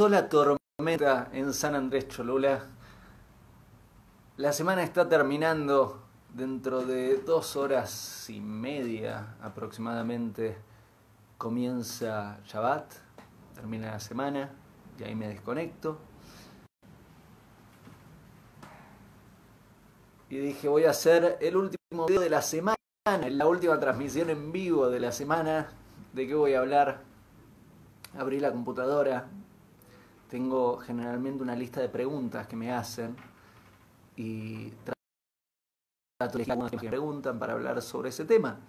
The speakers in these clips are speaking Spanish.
Comenzó la tormenta en San Andrés Cholula. La semana está terminando dentro de dos horas y media aproximadamente. Comienza Shabbat, termina la semana y ahí me desconecto. Y dije, voy a hacer el último video de la semana, la última transmisión en vivo de la semana. ¿De qué voy a hablar? Abrí la computadora, tengo generalmente una lista de preguntas que me hacen y trato de que me preguntan para hablar sobre ese tema.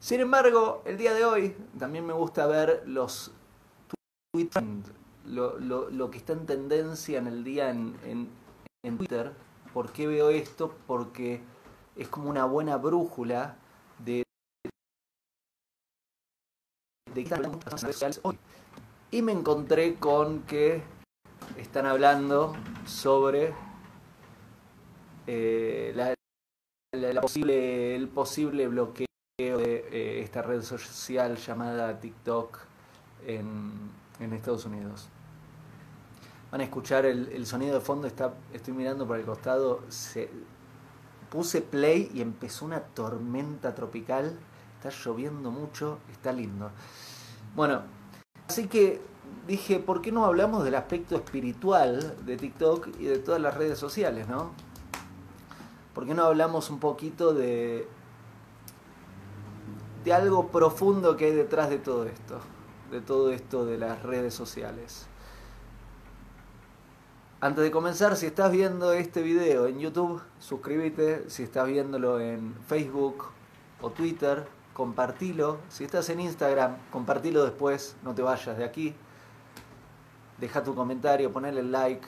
Sin embargo, el día de hoy también me gusta ver los tweets, lo, lo, que está en tendencia en el día en, en, Twitter. ¿Por qué veo esto? Porque es como una buena brújula de, de redes sociales hoy. Y me encontré con que están hablando sobre eh, la, posible, el posible bloqueo de eh, esta red social llamada TikTok en, en Estados Unidos. Van a escuchar el, sonido de fondo, está, estoy mirando por el costado, se, puse play y empezó una tormenta tropical, está lloviendo mucho, está lindo. Bueno, Así que dije, ¿por qué no hablamos del aspecto espiritual de TikTok y de todas las redes sociales, no? ¿Por qué no hablamos un poquito de, de algo profundo que hay detrás de todo esto? De todo esto de las redes sociales. Antes de comenzar, si estás viendo este video en YouTube, suscríbete. Si estás viéndolo en Facebook o Twitter, compartilo. Si estás en Instagram, compartilo después, no te vayas de aquí. Deja tu comentario, ponle like,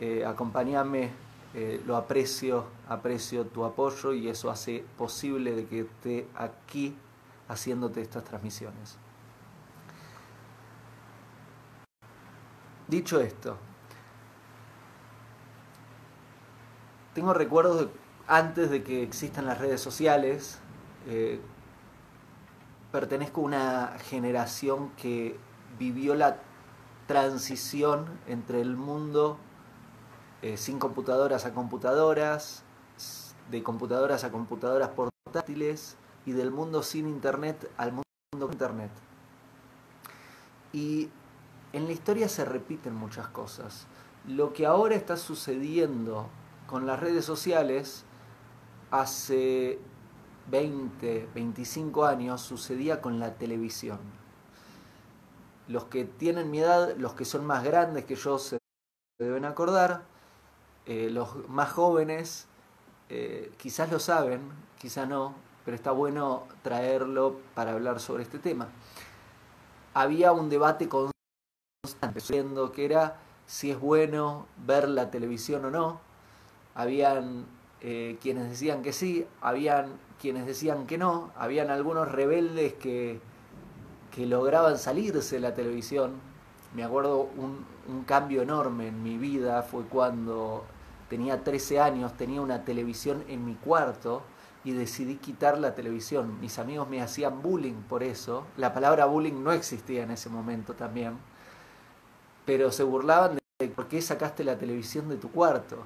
eh, acompáñame, eh, lo aprecio, aprecio tu apoyo y eso hace posible de que esté aquí haciéndote estas transmisiones. Dicho esto, tengo recuerdos antes de que existan las redes sociales, eh, pertenezco a una generación que vivió la transición entre el mundo eh, sin computadoras a computadoras, de computadoras a computadoras portátiles y del mundo sin internet al mundo con internet. Y en la historia se repiten muchas cosas. Lo que ahora está sucediendo con las redes sociales hace 20, 25 años sucedía con la televisión. Los que tienen mi edad, los que son más grandes que yo se deben acordar, eh, los más jóvenes eh, quizás lo saben, quizás no, pero está bueno traerlo para hablar sobre este tema. Había un debate constante, que era si es bueno ver la televisión o no. Habían eh, quienes decían que sí, habían quienes decían que no, habían algunos rebeldes que, que lograban salirse de la televisión. Me acuerdo un, un cambio enorme en mi vida fue cuando tenía 13 años, tenía una televisión en mi cuarto y decidí quitar la televisión. Mis amigos me hacían bullying por eso. La palabra bullying no existía en ese momento también. Pero se burlaban de por qué sacaste la televisión de tu cuarto.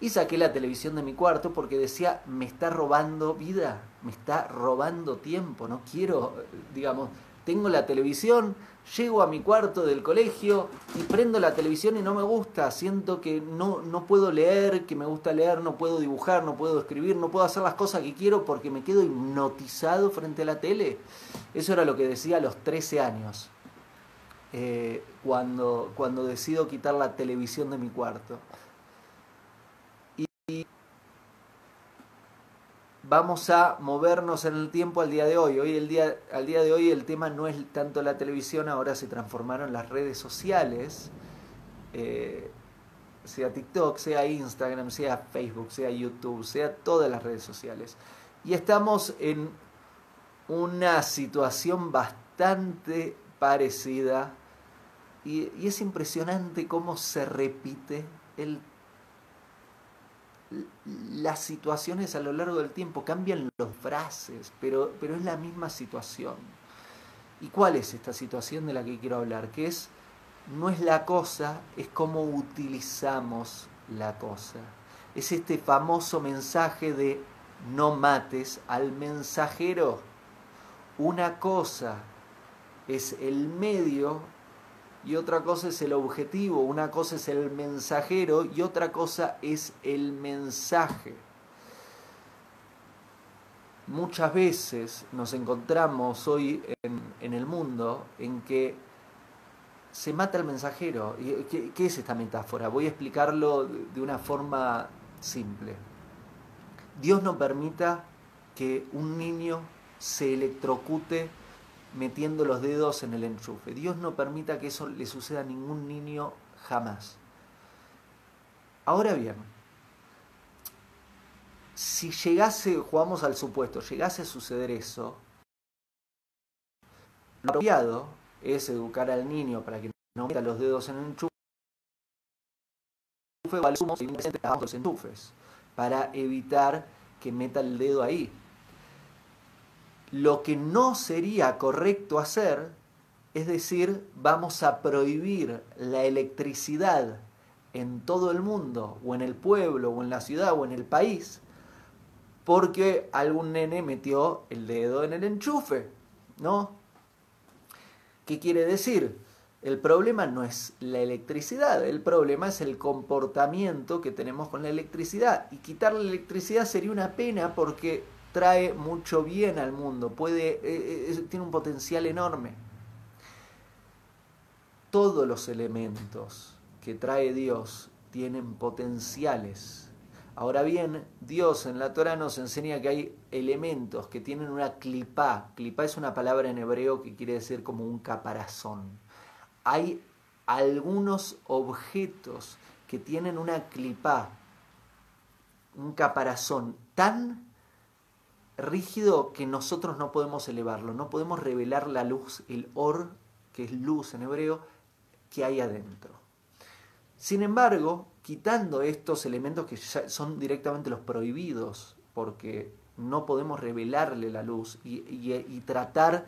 Y saqué la televisión de mi cuarto porque decía, me está robando vida, me está robando tiempo, no quiero, digamos, tengo la televisión, llego a mi cuarto del colegio y prendo la televisión y no me gusta, siento que no, no puedo leer, que me gusta leer, no puedo dibujar, no puedo escribir, no puedo hacer las cosas que quiero porque me quedo hipnotizado frente a la tele. Eso era lo que decía a los 13 años, eh, cuando, cuando decido quitar la televisión de mi cuarto. Vamos a movernos en el tiempo al día de hoy. Hoy el día, al día de hoy el tema no es tanto la televisión, ahora se transformaron las redes sociales, eh, sea TikTok, sea Instagram, sea Facebook, sea YouTube, sea todas las redes sociales. Y estamos en una situación bastante parecida y, y es impresionante cómo se repite el las situaciones a lo largo del tiempo, cambian los frases, pero, pero es la misma situación. ¿Y cuál es esta situación de la que quiero hablar? Que es no es la cosa, es cómo utilizamos la cosa. Es este famoso mensaje de no mates al mensajero. Una cosa es el medio y otra cosa es el objetivo. Una cosa es el mensajero y otra cosa es el mensaje. Muchas veces nos encontramos hoy en, el mundo en que se mata el mensajero. ¿Qué, ¿Qué es esta metáfora? Voy a explicarlo de una forma simple. Dios no permita que un niño se electrocute metiendo los dedos en el enchufe. Dios no permita que eso le suceda a ningún niño jamás. Ahora bien, si llegase, jugamos al supuesto, llegase a suceder eso, lo apropiado es educar al niño para que no meta los dedos en el enchufe o al sumo los enchufes para evitar que meta el dedo ahí. Lo que no sería correcto hacer es decir, vamos a prohibir la electricidad en todo el mundo, o en el pueblo, o en la ciudad, o en el país, porque algún nene metió el dedo en el enchufe, ¿no? ¿Qué quiere decir? El problema no es la electricidad, el problema es el comportamiento que tenemos con la electricidad. Y quitar la electricidad sería una pena porque trae mucho bien al mundo, puede, eh, eh, tiene un potencial enorme. Todos los elementos que trae Dios tienen potenciales. Ahora bien, Dios en la Torah nos enseña que hay elementos que tienen una clipá. Clipá es una palabra en hebreo que quiere decir como un caparazón hay algunos objetos que tienen una clipa, un caparazón tan rígido que nosotros no podemos elevarlo, no podemos revelar la luz, el or, que es luz en hebreo, que hay adentro. Sin embargo, quitando estos elementos que son directamente los prohibidos, porque no podemos revelarle la luz y, y tratar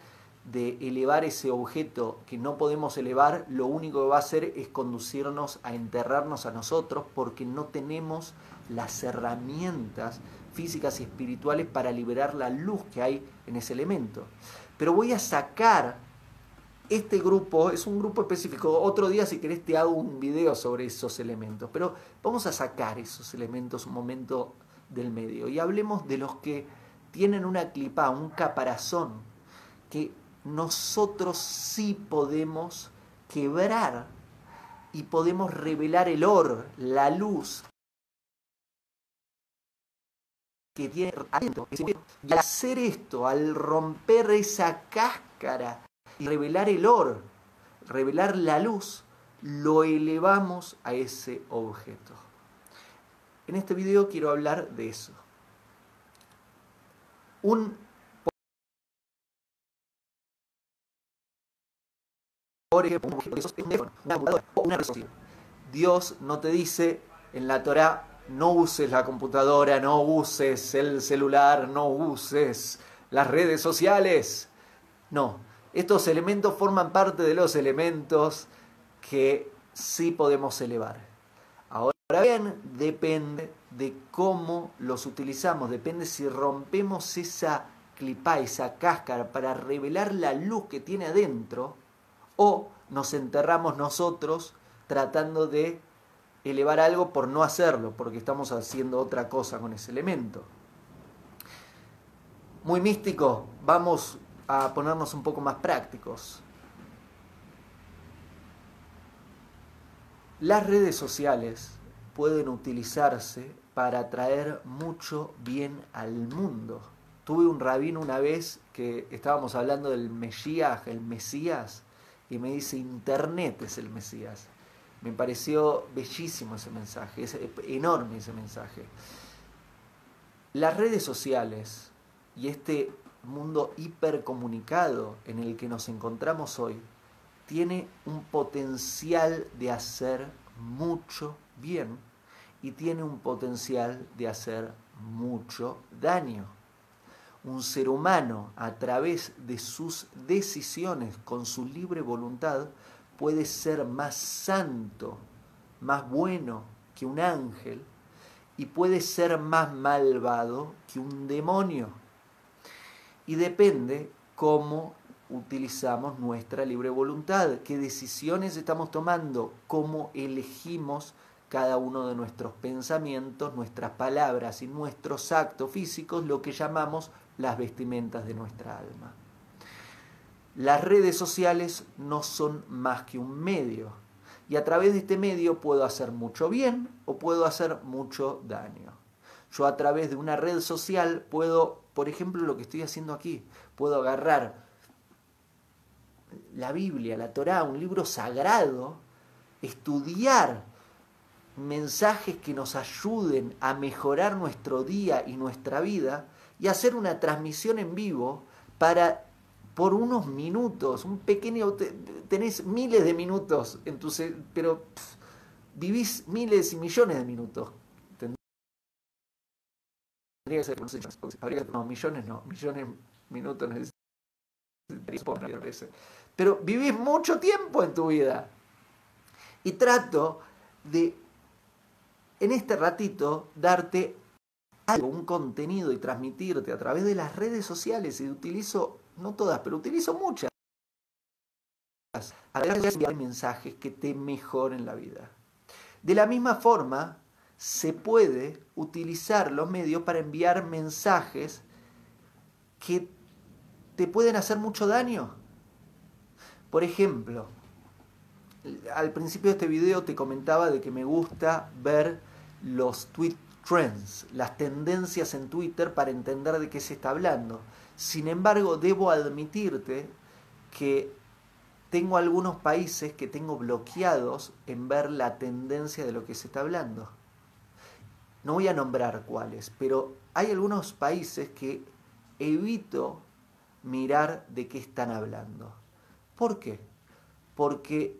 de elevar ese objeto que no podemos elevar, lo único que va a hacer es conducirnos a enterrarnos a nosotros porque no tenemos las herramientas físicas y espirituales para liberar la luz que hay en ese elemento. Pero voy a sacar este grupo, es un grupo específico, otro día si querés te hago un video sobre esos elementos, pero vamos a sacar esos elementos un momento del medio. Y hablemos de los que tienen una clipa, un caparazón, que nosotros sí podemos quebrar y podemos revelar el or, la luz que tiene adentro. Y hacer esto, al romper esa cáscara y revelar el or, revelar la luz, lo elevamos a ese objeto. En este video quiero hablar de eso. Un Dios no te dice en la Torah no uses la computadora, no uses el celular, no uses las redes sociales. No, estos elementos forman parte de los elementos que sí podemos elevar. Ahora bien, depende de cómo los utilizamos, depende si rompemos esa clipa, esa cáscara para revelar la luz que tiene adentro o nos enterramos nosotros tratando de elevar algo por no hacerlo, porque estamos haciendo otra cosa con ese elemento. Muy místico, vamos a ponernos un poco más prácticos. Las redes sociales pueden utilizarse para traer mucho bien al mundo. Tuve un rabino una vez que estábamos hablando del Mesías, el Mesías, y me dice, Internet es el Mesías. Me pareció bellísimo ese mensaje, es enorme ese mensaje. Las redes sociales y este mundo hipercomunicado en el que nos encontramos hoy tiene un potencial de hacer mucho bien y tiene un potencial de hacer mucho daño un ser humano a través de sus decisiones con su libre voluntad puede ser más santo, más bueno que un ángel y puede ser más malvado que un demonio. Y depende cómo utilizamos nuestra libre voluntad, qué decisiones estamos tomando, cómo elegimos cada uno de nuestros pensamientos, nuestras palabras y nuestros actos físicos, lo que llamamos las vestimentas de nuestra alma. Las redes sociales no son más que un medio y a través de este medio puedo hacer mucho bien o puedo hacer mucho daño. Yo a través de una red social puedo, por ejemplo, lo que estoy haciendo aquí, puedo agarrar la Biblia, la Torá, un libro sagrado, estudiar mensajes que nos ayuden a mejorar nuestro día y nuestra vida y hacer una transmisión en vivo para por unos minutos, un pequeño tenés miles de minutos en tu pero vivís miles y millones de minutos. Tendría que ser, no, millones no, millones de minutos pero vivís mucho tiempo en tu vida. Y trato de, en este ratito, darte algo, un contenido y transmitirte a través de las redes sociales. Y utilizo, no todas, pero utilizo muchas. A través de enviar mensajes que te mejoren la vida. De la misma forma, se puede utilizar los medios para enviar mensajes que te pueden hacer mucho daño. Por ejemplo, al principio de este video te comentaba de que me gusta ver los tweet trends, las tendencias en Twitter para entender de qué se está hablando. Sin embargo, debo admitirte que tengo algunos países que tengo bloqueados en ver la tendencia de lo que se está hablando. No voy a nombrar cuáles, pero hay algunos países que evito mirar de qué están hablando. ¿Por qué? Porque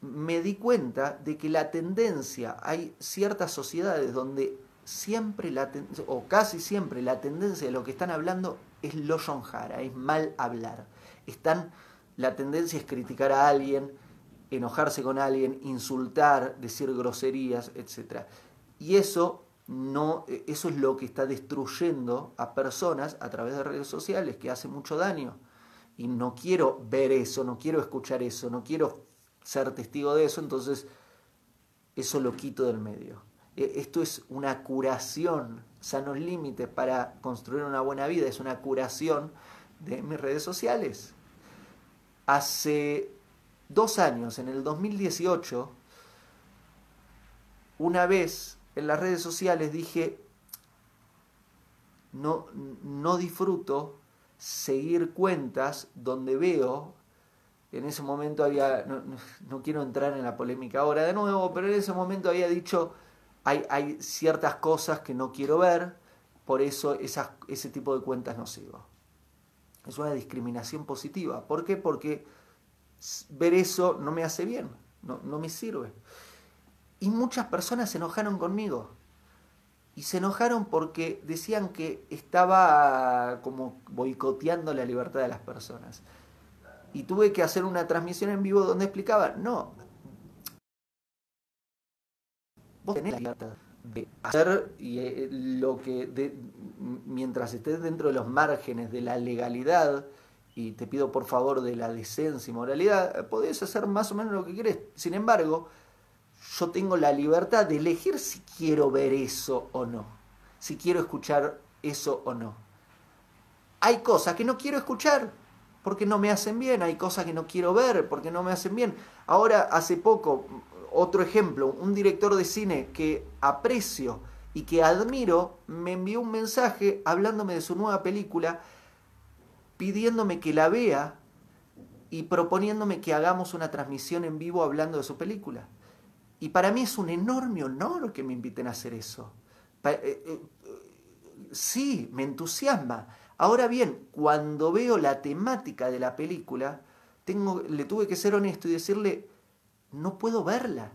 me di cuenta de que la tendencia, hay ciertas sociedades donde siempre la o casi siempre la tendencia de lo que están hablando es lo yonjara, es mal hablar. Están, la tendencia es criticar a alguien, enojarse con alguien, insultar, decir groserías, etc. Y eso no, eso es lo que está destruyendo a personas a través de redes sociales, que hace mucho daño. Y no quiero ver eso, no quiero escuchar eso, no quiero ser testigo de eso, entonces eso lo quito del medio. E, esto es una curación, sanos límites para construir una buena vida, es una curación de mis redes sociales. Hace dos años, en el 2018, una vez en las redes sociales dije, no, no disfruto seguir cuentas donde veo, en ese momento había, no, quiero entrar en la polémica ahora de nuevo, pero en ese momento había dicho, hay, ciertas cosas que no quiero ver, por eso ese tipo de cuentas no sigo. Es una discriminación positiva. ¿Por qué? Porque ver eso no me hace bien, no, no me sirve. Y muchas personas se enojaron conmigo. Y se enojaron porque decían que estaba como boicoteando la libertad de las personas. Y tuve que hacer una transmisión en vivo donde explicaba, no, vos tenés la libertad de hacer y, eh, lo que, mientras estés dentro de los márgenes de la legalidad, y te pido por favor de la decencia y moralidad, podés hacer más o menos lo que querés. Sin embargo, yo tengo la libertad de elegir si quiero ver eso o no, si quiero escuchar eso o no. Hay cosas que no quiero escuchar porque no me hacen bien, hay cosas que no quiero ver porque no me hacen bien. Ahora, hace poco, otro ejemplo, un director de cine que aprecio y que admiro me envió un mensaje hablándome de su nueva película, pidiéndome que la vea y proponiéndome que hagamos una transmisión en vivo hablando de su película. Y para mí es un enorme honor que me inviten a hacer eso. Eh, eh, sí, me entusiasma. Ahora bien, cuando veo la temática de la película, tengo, le tuve que ser honesto y decirle, no puedo verla.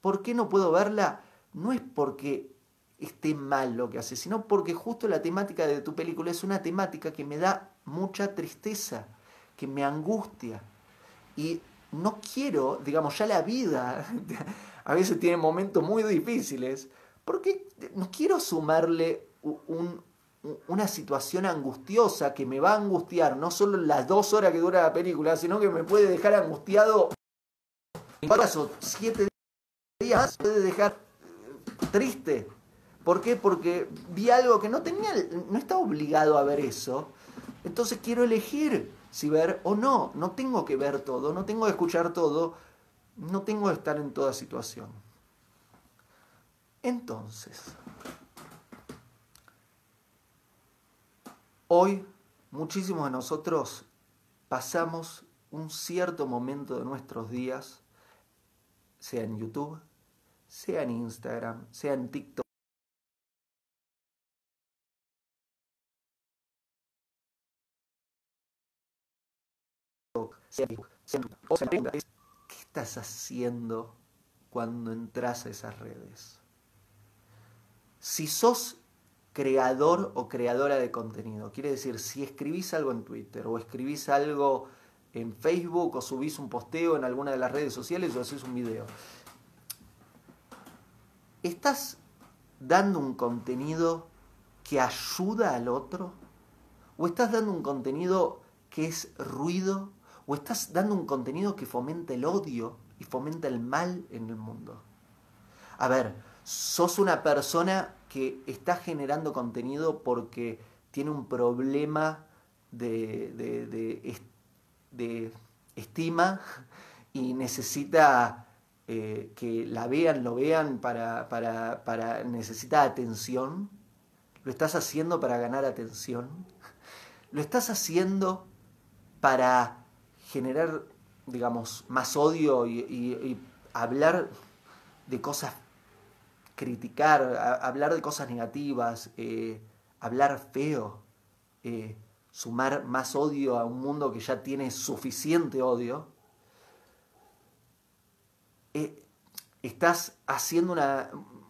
¿Por qué no puedo verla? No es porque esté mal lo que hace, sino porque justo la temática de tu película es una temática que me da mucha tristeza, que me angustia. Y no quiero, digamos, ya la vida a veces tiene momentos muy difíciles, porque no quiero sumarle una situación angustiosa que me va a angustiar no solo las dos horas que dura la película, sino que me puede dejar angustiado en caso siete días, puede dejar triste. ¿Por qué? Porque vi algo que no tenía, no estaba obligado a ver eso. Entonces quiero elegir si ver o no. No tengo que ver todo, no tengo que escuchar todo, no tengo que estar en toda situación. Entonces, hoy muchísimos de nosotros pasamos un cierto momento de nuestros días, sea en YouTube, sea en Instagram, sea en TikTok, ¿Qué estás haciendo cuando entras a esas redes? Si sos creador o creadora de contenido, quiere decir, si escribís algo en Twitter o escribís algo en Facebook o subís un posteo en alguna de las redes sociales o haces un video, ¿estás dando un contenido que ayuda al otro? ¿O estás dando un contenido que es ruido o estás dando un contenido que fomenta el odio y fomenta el mal en el mundo. A ver, sos una persona que está generando contenido porque tiene un problema de, de, estima y necesita eh, que la vean, lo vean para, para, para, necesita atención. Lo estás haciendo para ganar atención. Lo estás haciendo para generar, digamos, más odio y, hablar de cosas, criticar, hablar de cosas negativas, eh, hablar feo, eh, sumar más odio a un mundo que ya tiene suficiente odio, eh, estás haciendo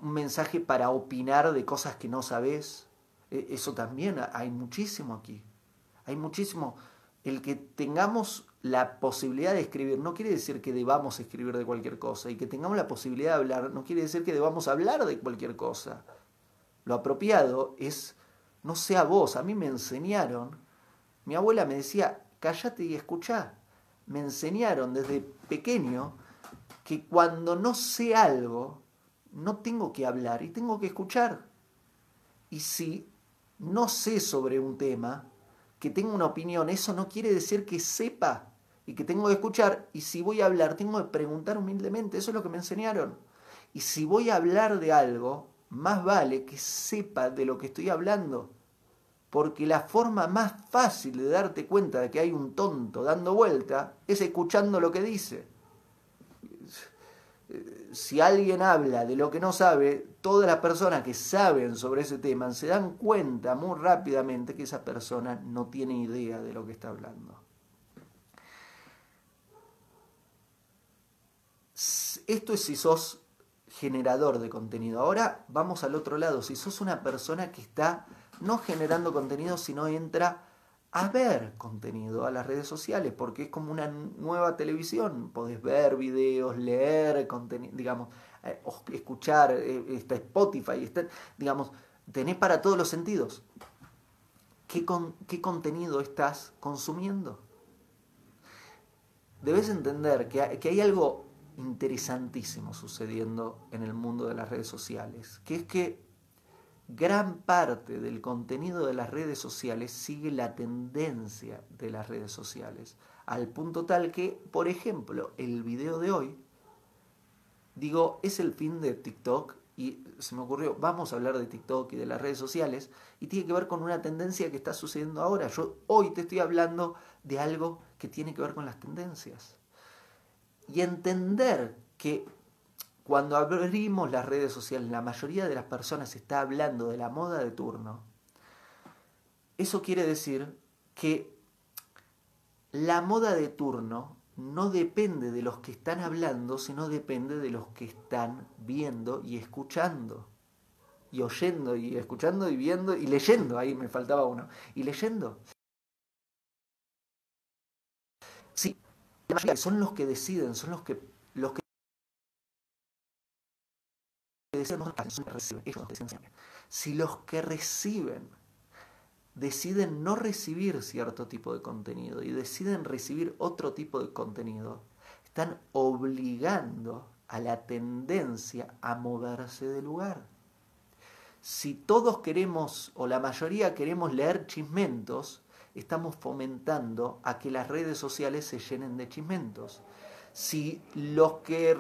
un mensaje para opinar de cosas que no sabes. eso también hay muchísimo aquí. Hay muchísimo. El que tengamos la posibilidad de escribir no quiere decir que debamos escribir de cualquier cosa y que tengamos la posibilidad de hablar no quiere decir que debamos hablar de cualquier cosa. Lo apropiado es no sea vos, a mí me enseñaron, mi abuela me decía, cállate y escuchá. Me enseñaron desde pequeño que cuando no sé algo, no tengo que hablar y tengo que escuchar. Y si no sé sobre un tema, que tengo una opinión, eso no quiere decir que sepa y que tengo que escuchar. Y si voy a hablar, tengo que preguntar humildemente. Eso es lo que me enseñaron. Y si voy a hablar de algo, más vale que sepa de lo que estoy hablando. Porque la forma más fácil de darte cuenta de que hay un tonto dando vuelta es escuchando lo que dice. Si alguien habla de lo que no sabe, todas las personas que saben sobre ese tema se dan cuenta muy rápidamente que esa persona no tiene idea de lo que está hablando. Esto es si sos generador de contenido. Ahora vamos al otro lado. Si sos una persona que está no generando contenido, sino entra a ver contenido a las redes sociales, porque es como una nueva televisión. Podés ver videos, leer contenido, digamos, eh, escuchar, eh, está Spotify, está, digamos, tenés para todos los sentidos. ¿Qué, ¿Qué contenido estás consumiendo? Debes entender que que hay algo interesantísimo sucediendo en el mundo de las redes sociales, que es que gran parte del contenido de las redes sociales sigue la tendencia de las redes sociales, al punto tal que, por ejemplo, el video de hoy, digo, es el fin de TikTok y se me ocurrió, vamos a hablar de TikTok y de las redes sociales, y tiene que ver con una tendencia que está sucediendo ahora. Yo hoy te estoy hablando de algo que tiene que ver con las tendencias y entender que cuando abrimos las redes sociales, la mayoría de las personas está hablando de la moda de turno, eso quiere decir que la moda de turno no depende de los que están hablando, sino depende de los que están viendo y escuchando. Y oyendo y escuchando y viendo y leyendo, ahí me faltaba uno, y leyendo. Sí, son los que deciden, son los que los que deciden, si los que reciben deciden no recibir cierto tipo de contenido y deciden recibir otro tipo de contenido, están obligando a la tendencia a moverse del lugar. Si todos queremos, o la mayoría queremos leer chismentos, estamos fomentando a que las redes sociales se llenen de chismentos. Si los que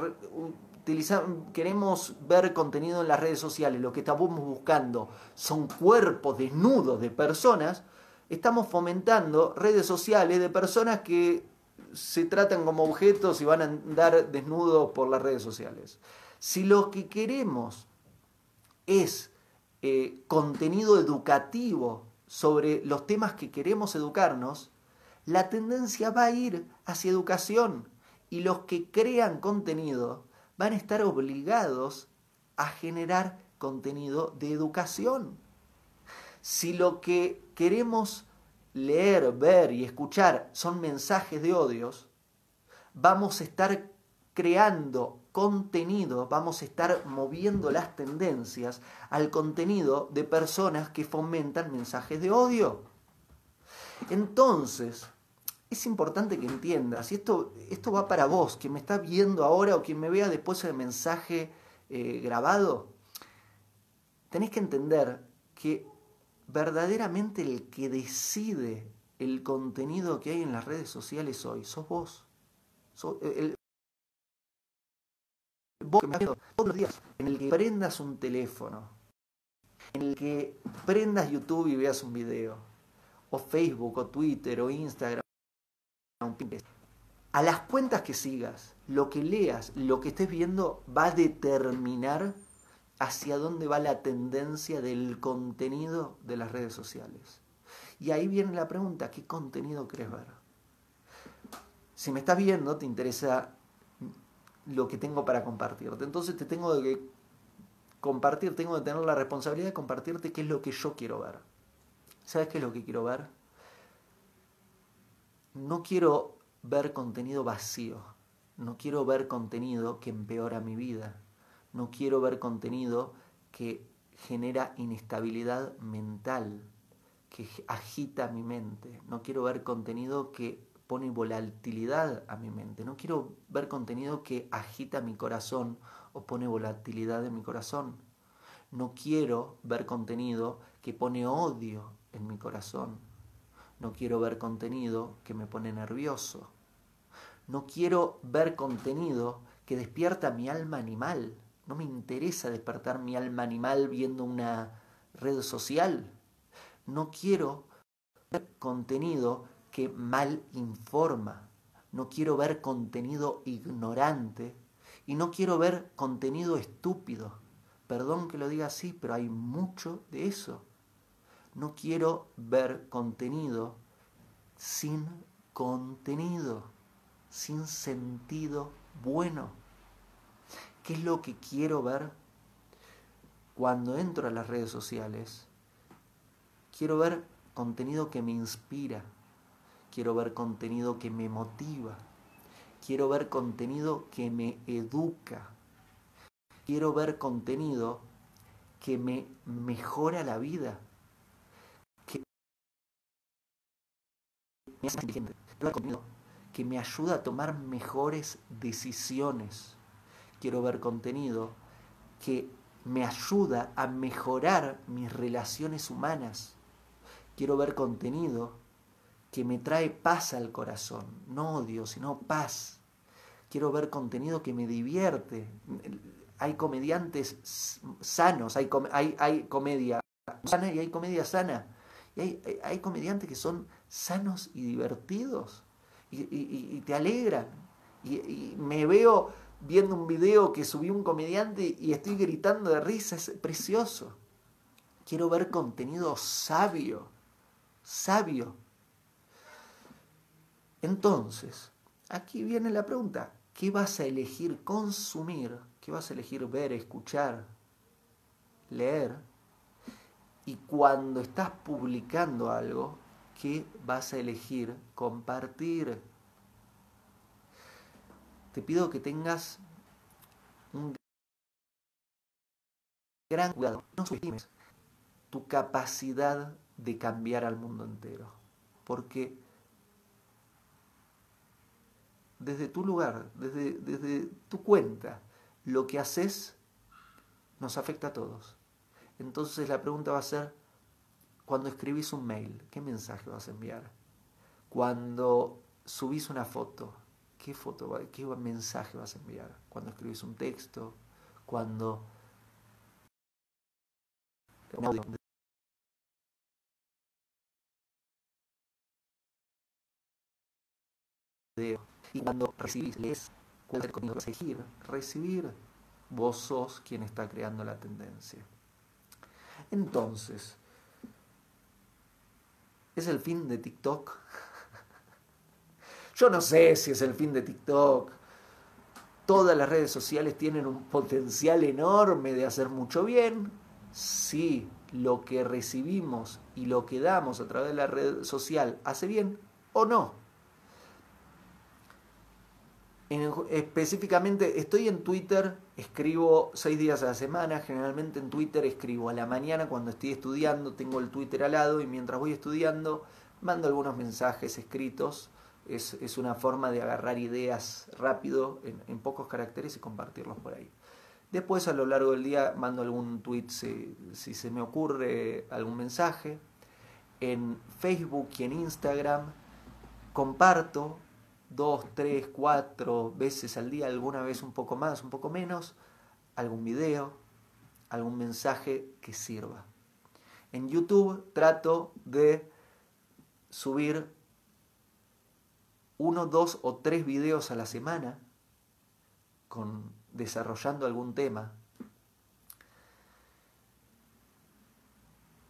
queremos ver contenido en las redes sociales, lo que estamos buscando son cuerpos desnudos de personas, estamos fomentando redes sociales de personas que se tratan como objetos y van a andar desnudos por las redes sociales. Si lo que queremos es eh, contenido educativo sobre los temas que queremos educarnos, la tendencia va a ir hacia educación y los que crean contenido van a estar obligados a generar contenido de educación. Si lo que queremos leer, ver y escuchar son mensajes de odios, vamos a estar creando contenido, vamos a estar moviendo las tendencias al contenido de personas que fomentan mensajes de odio. Entonces, es importante que entiendas, y esto, esto va para vos, quien me está viendo ahora o quien me vea después el mensaje eh, grabado, tenés que entender que verdaderamente el que decide el contenido que hay en las redes sociales hoy, sos vos. vos que me todos los días, en el que prendas un teléfono, en el que prendas YouTube y veas un video, o Facebook, o Twitter, o Instagram, a las cuentas que sigas, lo que leas, lo que estés viendo va a determinar hacia dónde va la tendencia del contenido de las redes sociales. Y ahí viene la pregunta, ¿qué contenido crees ver? Si me estás viendo, te interesa lo que tengo para compartirte. Entonces te tengo que compartir, tengo que tener la responsabilidad de compartirte qué es lo que yo quiero ver. ¿Sabes qué es lo que quiero ver? No quiero ver contenido vacío, no quiero ver contenido que empeora mi vida, no quiero ver contenido que genera inestabilidad mental, que agita mi mente, no quiero ver contenido que pone volatilidad a mi mente, no quiero ver contenido que agita mi corazón o pone volatilidad en mi corazón, no quiero ver contenido que pone odio en mi corazón, no quiero ver contenido que me pone nervioso. No quiero ver contenido que despierta mi alma animal. No me interesa despertar mi alma animal viendo una red social. No quiero ver contenido que mal informa. No quiero ver contenido ignorante. Y no quiero ver contenido estúpido. Perdón que lo diga así, pero hay mucho de eso. No quiero ver contenido sin contenido, sin sentido bueno. ¿Qué es lo que quiero ver cuando entro a las redes sociales? Quiero ver contenido que me inspira, quiero ver contenido que me motiva, quiero ver contenido que me educa, quiero ver contenido que me mejora la vida, que me ayuda a tomar mejores decisiones. Quiero ver contenido que me ayuda a mejorar mis relaciones humanas. Quiero ver contenido que me trae paz al corazón, no odio, sino paz. Quiero ver contenido que me divierte. Hay comediantes sanos, hay, hay, hay comedia sana y hay comedia sana. Y hay, hay comediantes que son sanos y divertidos y, te alegran. Y, me veo viendo un video que subió un comediante y estoy gritando de risa, es precioso. Quiero ver contenido sabio, sabio. Entonces, aquí viene la pregunta, ¿qué vas a elegir consumir? ¿Qué vas a elegir ver, escuchar, leer? Y cuando estás publicando algo, ¿qué vas a elegir compartir? te pido que tengas un gran cuidado. No subestimes tu capacidad de cambiar al mundo entero. Porque desde tu lugar, desde, desde tu cuenta, lo que haces nos afecta a todos. Entonces la pregunta va a ser, cuando escribís un mail, ¿qué mensaje vas a enviar? Cuando subís una foto, ¿qué, foto, qué mensaje vas a enviar? Cuando escribís un texto, cuando y cuando recibís, lees, cuál recibir, recibir, vos sos quien está creando la tendencia. Entonces, ¿es el fin de TikTok? Yo no sé si es el fin de TikTok. Todas las redes sociales tienen un potencial enorme de hacer mucho bien, si lo que recibimos y lo que damos a través de la red social hace bien o no. específicamente estoy en Twitter, escribo seis días a la semana, generalmente en Twitter escribo a la mañana cuando estoy estudiando, tengo el Twitter al lado y mientras voy estudiando mando algunos mensajes escritos. Es, una forma de agarrar ideas rápido en pocos caracteres y compartirlos por ahí. Después a lo largo del día mando algún tweet si, se me ocurre algún mensaje. En Facebook y en Instagram comparto dos, tres, cuatro veces al día, alguna vez un poco más, un poco menos, algún video, algún mensaje que sirva. En YouTube trato de subir uno, dos o tres videos a la semana con desarrollando algún tema.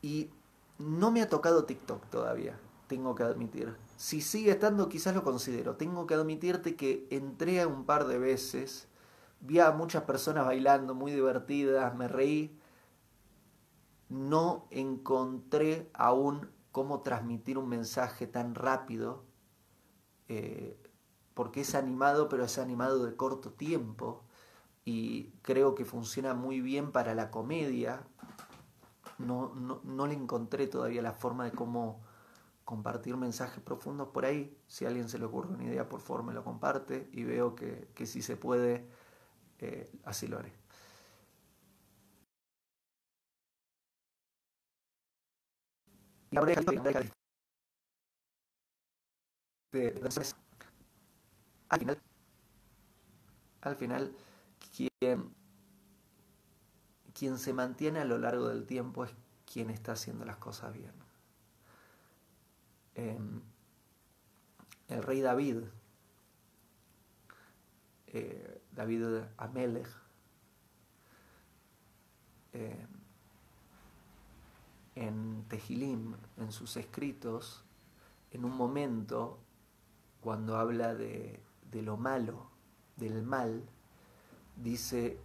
Y no me ha tocado TikTok todavía, tengo que admitir. Si sigue estando, quizás lo considero. Tengo que admitirte que entré un par de veces, vi a muchas personas bailando, muy divertidas, me reí. No encontré aún cómo transmitir un mensaje tan rápido, eh, porque es animado, pero es animado de corto tiempo y creo que funciona muy bien para la comedia. No, no, le encontré todavía la forma de cómo compartir mensajes profundos por ahí. Si a alguien se le ocurre una idea, por favor me lo comparte y veo que, si se puede, eh, así lo haré. al final, al final quien se mantiene a lo largo del tiempo es quien está haciendo las cosas bien. Em, el rey David, eh, David Amelech, em, en Tejilim, en sus escritos, en un momento, cuando habla de, de lo malo, del mal, dice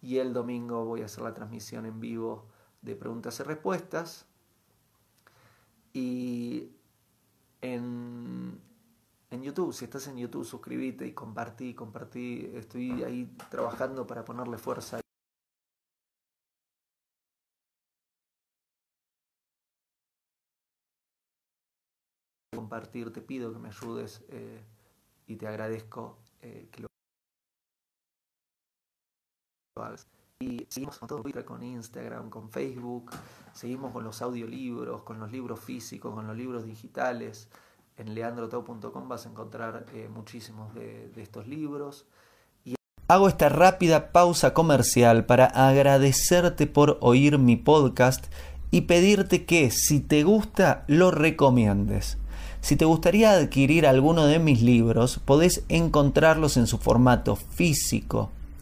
y el domingo voy a hacer la transmisión en vivo de preguntas y respuestas. Y en, en YouTube, si estás en YouTube, suscríbete y compartí, compartí. Estoy ahí trabajando para ponerle fuerza. Compartir, te pido que me ayudes eh, y te agradezco eh, que lo Y seguimos con todo Twitter, con Instagram, con Facebook, seguimos con los audiolibros, con los libros físicos, con los libros digitales. En leandrotau.com vas a encontrar eh, muchísimos de, de estos libros. Hago esta rápida pausa comercial para agradecerte por oír mi podcast y pedirte que si te gusta lo recomiendes. Si te gustaría adquirir alguno de mis libros, podés encontrarlos en su formato físico